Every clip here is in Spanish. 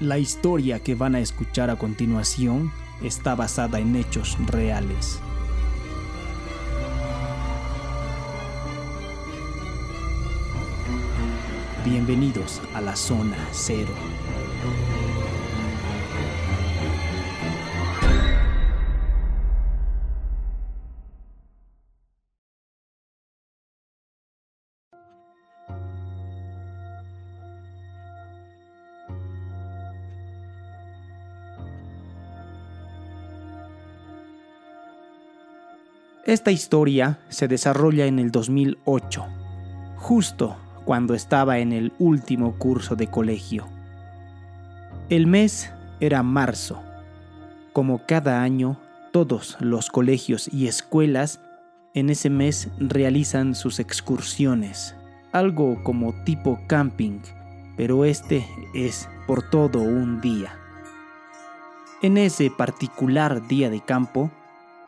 La historia que van a escuchar a continuación está basada en hechos reales. Bienvenidos a la zona cero. Esta historia se desarrolla en el 2008, justo cuando estaba en el último curso de colegio. El mes era marzo. Como cada año, todos los colegios y escuelas en ese mes realizan sus excursiones, algo como tipo camping, pero este es por todo un día. En ese particular día de campo,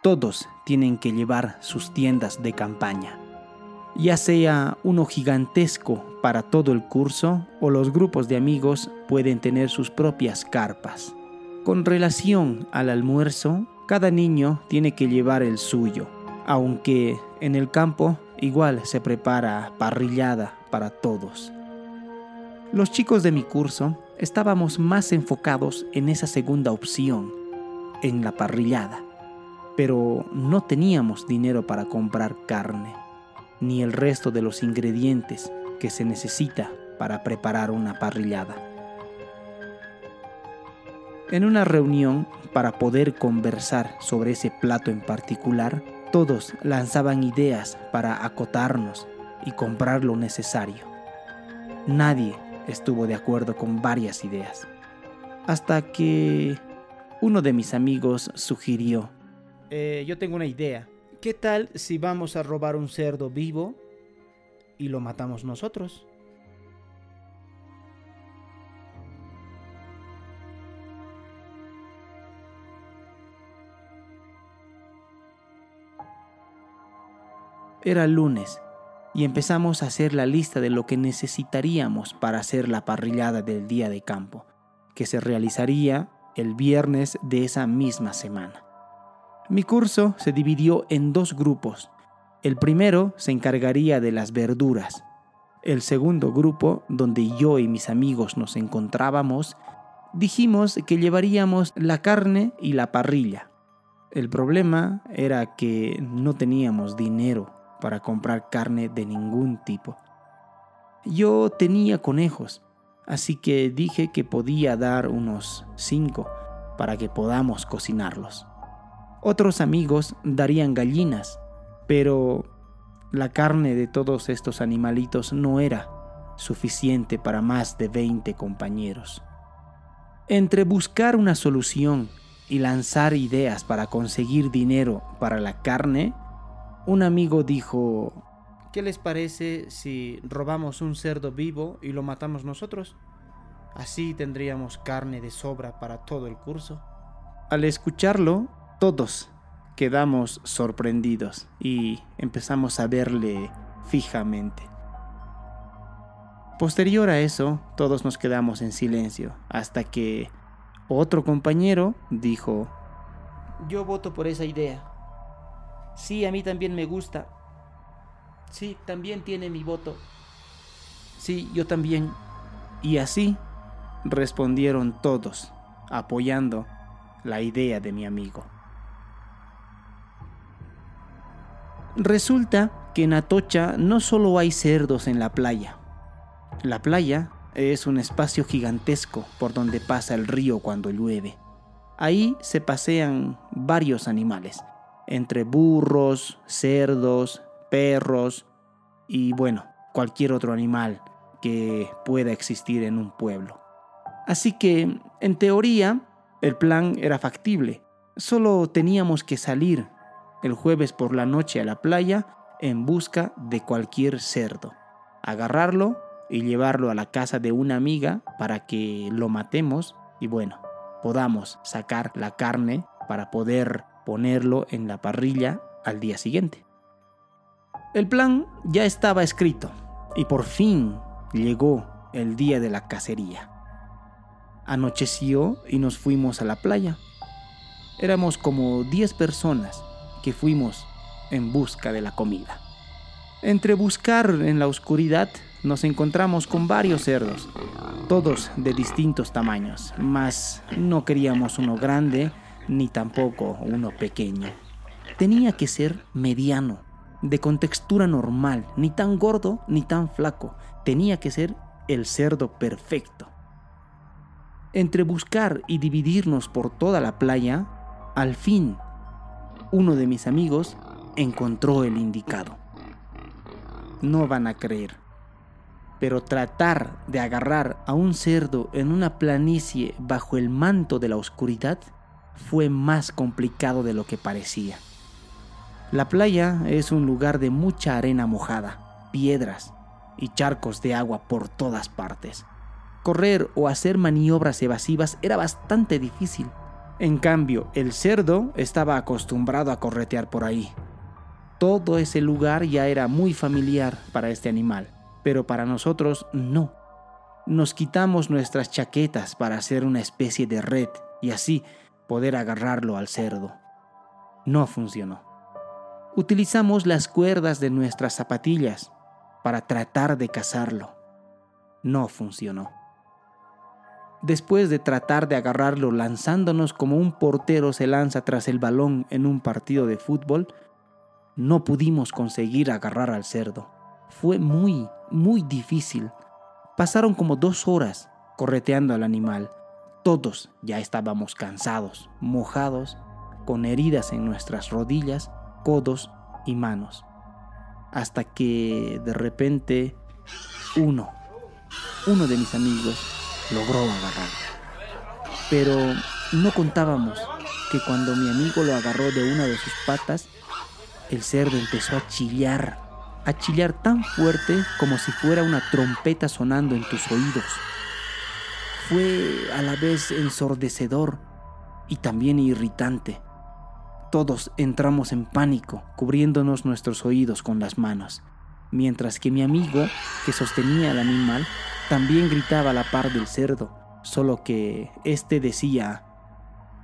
todos tienen que llevar sus tiendas de campaña, ya sea uno gigantesco para todo el curso o los grupos de amigos pueden tener sus propias carpas. Con relación al almuerzo, cada niño tiene que llevar el suyo, aunque en el campo igual se prepara parrillada para todos. Los chicos de mi curso estábamos más enfocados en esa segunda opción, en la parrillada pero no teníamos dinero para comprar carne, ni el resto de los ingredientes que se necesita para preparar una parrillada. En una reunión para poder conversar sobre ese plato en particular, todos lanzaban ideas para acotarnos y comprar lo necesario. Nadie estuvo de acuerdo con varias ideas, hasta que uno de mis amigos sugirió eh, yo tengo una idea. ¿Qué tal si vamos a robar un cerdo vivo y lo matamos nosotros? Era lunes y empezamos a hacer la lista de lo que necesitaríamos para hacer la parrillada del día de campo, que se realizaría el viernes de esa misma semana. Mi curso se dividió en dos grupos. El primero se encargaría de las verduras. El segundo grupo, donde yo y mis amigos nos encontrábamos, dijimos que llevaríamos la carne y la parrilla. El problema era que no teníamos dinero para comprar carne de ningún tipo. Yo tenía conejos, así que dije que podía dar unos cinco para que podamos cocinarlos. Otros amigos darían gallinas, pero la carne de todos estos animalitos no era suficiente para más de 20 compañeros. Entre buscar una solución y lanzar ideas para conseguir dinero para la carne, un amigo dijo, ¿qué les parece si robamos un cerdo vivo y lo matamos nosotros? Así tendríamos carne de sobra para todo el curso. Al escucharlo, todos quedamos sorprendidos y empezamos a verle fijamente. Posterior a eso, todos nos quedamos en silencio hasta que otro compañero dijo, Yo voto por esa idea. Sí, a mí también me gusta. Sí, también tiene mi voto. Sí, yo también. Y así respondieron todos, apoyando la idea de mi amigo. Resulta que en Atocha no solo hay cerdos en la playa. La playa es un espacio gigantesco por donde pasa el río cuando llueve. Ahí se pasean varios animales, entre burros, cerdos, perros y bueno, cualquier otro animal que pueda existir en un pueblo. Así que, en teoría, el plan era factible. Solo teníamos que salir el jueves por la noche a la playa en busca de cualquier cerdo, agarrarlo y llevarlo a la casa de una amiga para que lo matemos y bueno, podamos sacar la carne para poder ponerlo en la parrilla al día siguiente. El plan ya estaba escrito y por fin llegó el día de la cacería. Anocheció y nos fuimos a la playa. Éramos como 10 personas que fuimos en busca de la comida. Entre buscar en la oscuridad nos encontramos con varios cerdos, todos de distintos tamaños, mas no queríamos uno grande ni tampoco uno pequeño. Tenía que ser mediano, de contextura normal, ni tan gordo ni tan flaco. Tenía que ser el cerdo perfecto. Entre buscar y dividirnos por toda la playa, al fin, uno de mis amigos encontró el indicado. No van a creer, pero tratar de agarrar a un cerdo en una planicie bajo el manto de la oscuridad fue más complicado de lo que parecía. La playa es un lugar de mucha arena mojada, piedras y charcos de agua por todas partes. Correr o hacer maniobras evasivas era bastante difícil en cambio, el cerdo estaba acostumbrado a corretear por ahí. Todo ese lugar ya era muy familiar para este animal, pero para nosotros no. Nos quitamos nuestras chaquetas para hacer una especie de red y así poder agarrarlo al cerdo. No funcionó. Utilizamos las cuerdas de nuestras zapatillas para tratar de cazarlo. No funcionó. Después de tratar de agarrarlo lanzándonos como un portero se lanza tras el balón en un partido de fútbol, no pudimos conseguir agarrar al cerdo. Fue muy, muy difícil. Pasaron como dos horas correteando al animal. Todos ya estábamos cansados, mojados, con heridas en nuestras rodillas, codos y manos. Hasta que de repente uno, uno de mis amigos, logró agarrar. Pero no contábamos que cuando mi amigo lo agarró de una de sus patas, el cerdo empezó a chillar, a chillar tan fuerte como si fuera una trompeta sonando en tus oídos. Fue a la vez ensordecedor y también irritante. Todos entramos en pánico, cubriéndonos nuestros oídos con las manos, mientras que mi amigo, que sostenía al animal, también gritaba a la par del cerdo, solo que éste decía,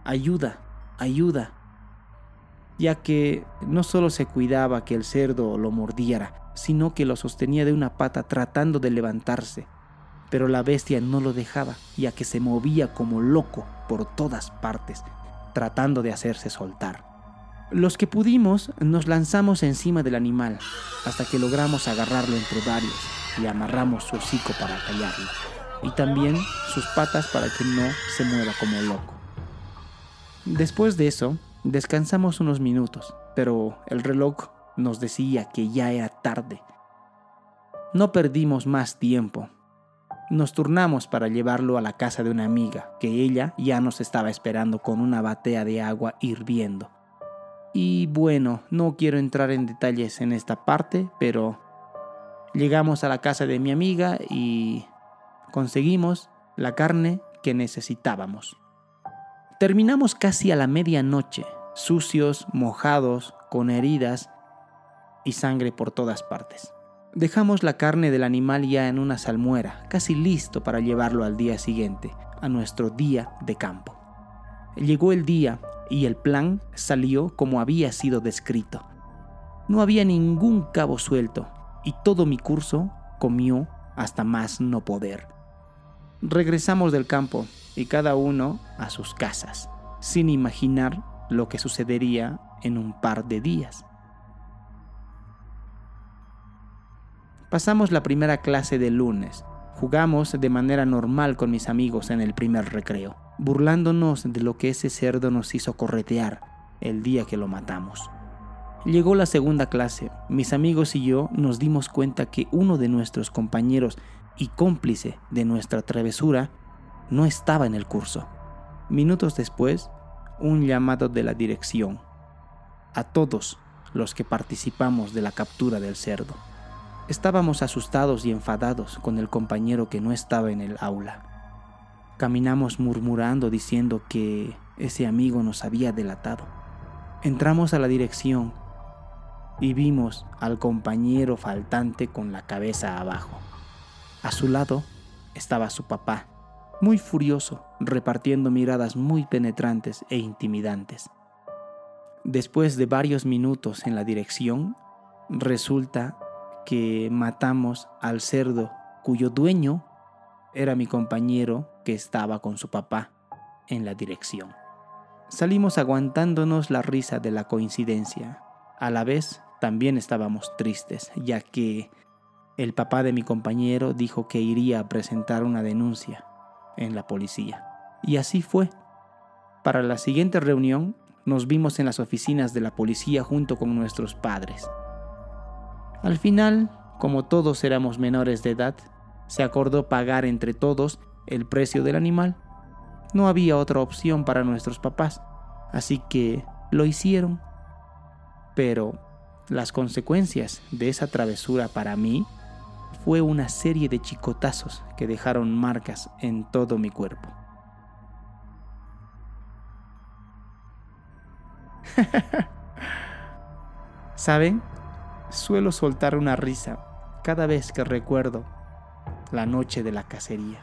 ayuda, ayuda, ya que no solo se cuidaba que el cerdo lo mordiera, sino que lo sostenía de una pata tratando de levantarse, pero la bestia no lo dejaba, ya que se movía como loco por todas partes, tratando de hacerse soltar. Los que pudimos nos lanzamos encima del animal, hasta que logramos agarrarlo entre varios y amarramos su hocico para callarlo, y también sus patas para que no se mueva como loco. Después de eso, descansamos unos minutos, pero el reloj nos decía que ya era tarde. No perdimos más tiempo. Nos turnamos para llevarlo a la casa de una amiga, que ella ya nos estaba esperando con una batea de agua hirviendo. Y bueno, no quiero entrar en detalles en esta parte, pero Llegamos a la casa de mi amiga y conseguimos la carne que necesitábamos. Terminamos casi a la medianoche, sucios, mojados, con heridas y sangre por todas partes. Dejamos la carne del animal ya en una salmuera, casi listo para llevarlo al día siguiente, a nuestro día de campo. Llegó el día y el plan salió como había sido descrito. No había ningún cabo suelto, y todo mi curso comió hasta más no poder. Regresamos del campo y cada uno a sus casas, sin imaginar lo que sucedería en un par de días. Pasamos la primera clase del lunes. Jugamos de manera normal con mis amigos en el primer recreo, burlándonos de lo que ese cerdo nos hizo corretear el día que lo matamos. Llegó la segunda clase. Mis amigos y yo nos dimos cuenta que uno de nuestros compañeros y cómplice de nuestra travesura no estaba en el curso. Minutos después, un llamado de la dirección. A todos los que participamos de la captura del cerdo. Estábamos asustados y enfadados con el compañero que no estaba en el aula. Caminamos murmurando diciendo que ese amigo nos había delatado. Entramos a la dirección y vimos al compañero faltante con la cabeza abajo. A su lado estaba su papá, muy furioso, repartiendo miradas muy penetrantes e intimidantes. Después de varios minutos en la dirección, resulta que matamos al cerdo cuyo dueño era mi compañero que estaba con su papá en la dirección. Salimos aguantándonos la risa de la coincidencia. A la vez también estábamos tristes, ya que el papá de mi compañero dijo que iría a presentar una denuncia en la policía. Y así fue. Para la siguiente reunión nos vimos en las oficinas de la policía junto con nuestros padres. Al final, como todos éramos menores de edad, se acordó pagar entre todos el precio del animal. No había otra opción para nuestros papás, así que lo hicieron. Pero las consecuencias de esa travesura para mí fue una serie de chicotazos que dejaron marcas en todo mi cuerpo. ¿Saben? Suelo soltar una risa cada vez que recuerdo la noche de la cacería.